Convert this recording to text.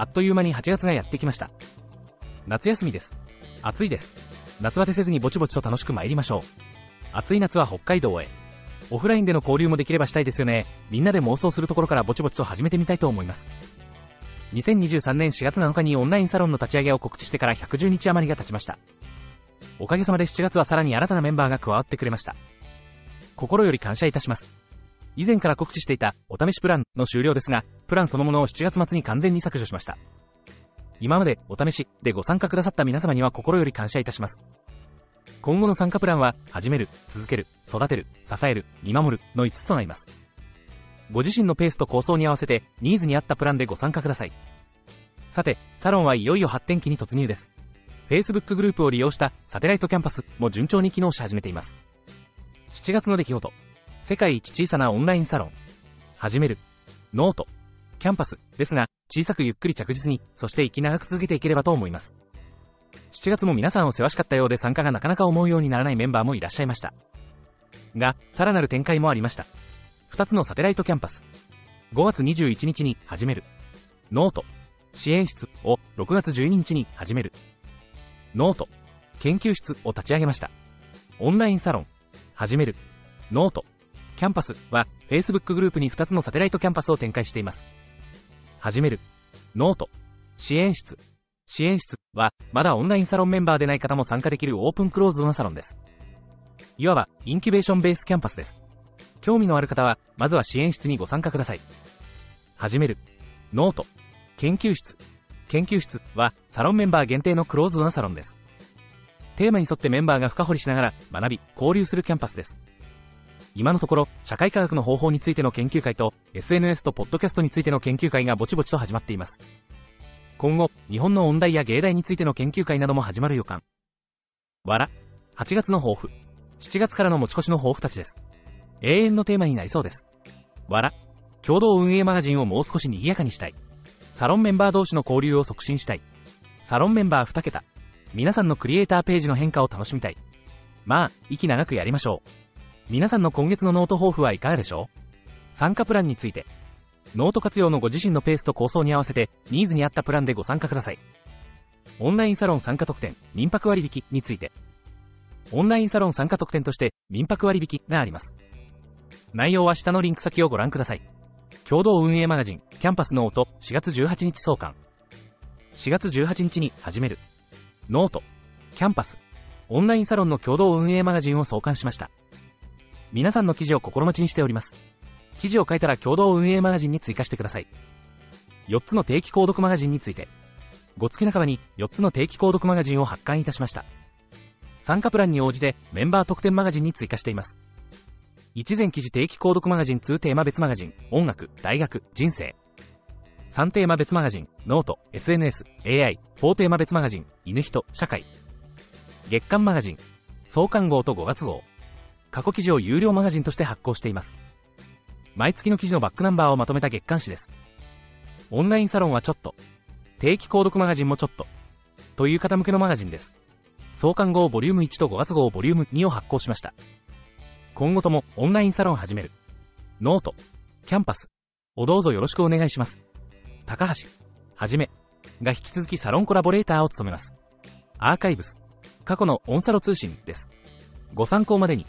あっという間に8月がやってきました。夏休みです。暑いです。夏バテせずにぼちぼちと楽しく参りましょう。暑い夏は北海道へ。オフラインでの交流もできればしたいですよね。みんなで妄想するところからぼちぼちと始めてみたいと思います。2023年4月7日にオンラインサロンの立ち上げを告知してから110日余りが経ちました。おかげさまで7月はさらに新たなメンバーが加わってくれました。心より感謝いたします。以前から告知していたお試しプランの終了ですが、プランそのものを7月末に完全に削除しました。今までお試しでご参加くださった皆様には心より感謝いたします。今後の参加プランは、始める、続ける、育てる、支える、見守るの5つとなります。ご自身のペースと構想に合わせて、ニーズに合ったプランでご参加ください。さて、サロンはいよいよ発展期に突入です。Facebook グループを利用したサテライトキャンパスも順調に機能し始めています。7月の出来事。世界一小さなオンラインサロン。始める。 note。キャンパスですが、小さくゆっくり着実に、そして息長く続けていければと思います。7月も皆さんお忙しかったようで参加がなかなか思うようにならないメンバーもいらっしゃいました。が、さらなる展開もありました。2つのサテライトキャンパス。5月21日に始める。 note。支援室を6月12日に始める。note。研究室を立ち上げました。オンラインサロン。始める。 note。キャンパスは Facebook グループに2つのサテライトキャンパスを展開しています。始める。 note。支援室。支援室は、まだオンラインサロンメンバーでない方も参加できるオープンクローズドなサロンです。いわば、インキュベーションベースキャンパスです。興味のある方は、まずは支援室にご参加ください。始める。note。研究室。研究室は、サロンメンバー限定のクローズドなサロンです。テーマに沿ってメンバーが深掘りしながら、学び、交流するキャンパスです。今のところ、社会科学の方法についての研究会と、SNS とポッドキャストについての研究会がぼちぼちと始まっています。今後、日本の音大や芸大についての研究会なども始まる予感。わら、8月の抱負。7月からの持ち越しの抱負たちです。永遠のテーマになりそうです。わら、共同運営マガジンをもう少し賑やかにしたい。サロンメンバー同士の交流を促進したい。サロンメンバー2桁。皆さんのクリエイターページの変化を楽しみたい。まあ、息長くやりましょう。皆さんの今月のノート抱負はいかがでしょう？参加プランについて。ノート活用のご自身のペースと構想に合わせて、ニーズに合ったプランでご参加ください。オンラインサロン参加特典、民泊割引について。オンラインサロン参加特典として、民泊割引があります。内容は下のリンク先をご覧ください。共同運営マガジン、キャンパス note、4月18日創刊。4月18日に始める。 note、キャンパス、オンラインサロンの共同運営マガジンを創刊しました。皆さんの記事を心待ちにしております。記事を書いたら共同運営マガジンに追加してください。4つの定期購読マガジンについて。ご月半ばに4つの定期購読マガジンを発刊いたしました。参加プランに応じてメンバー特典マガジンに追加しています。1前記事定期購読マガジン2テーマ別マガジン、音楽、大学、人生。3テーマ別マガジン、ノート、SNS、AI、4テーマ別マガジン、犬人、社会。月間マガジン、創刊号と5月号。過去記事を有料マガジンとして発行しています。毎月の記事のバックナンバーをまとめた月刊誌です。オンラインサロンはちょっと。定期購読マガジンもちょっと。という方向けのマガジンです。創刊号ボリューム1と5月号ボリューム2を発行しました。今後ともオンラインサロン始める。 note、キャンパスをどうぞよろしくお願いします。高橋、はじめが引き続きサロンコラボレーターを務めます。アーカイブス、過去のオンサロ通信です。ご参考までに。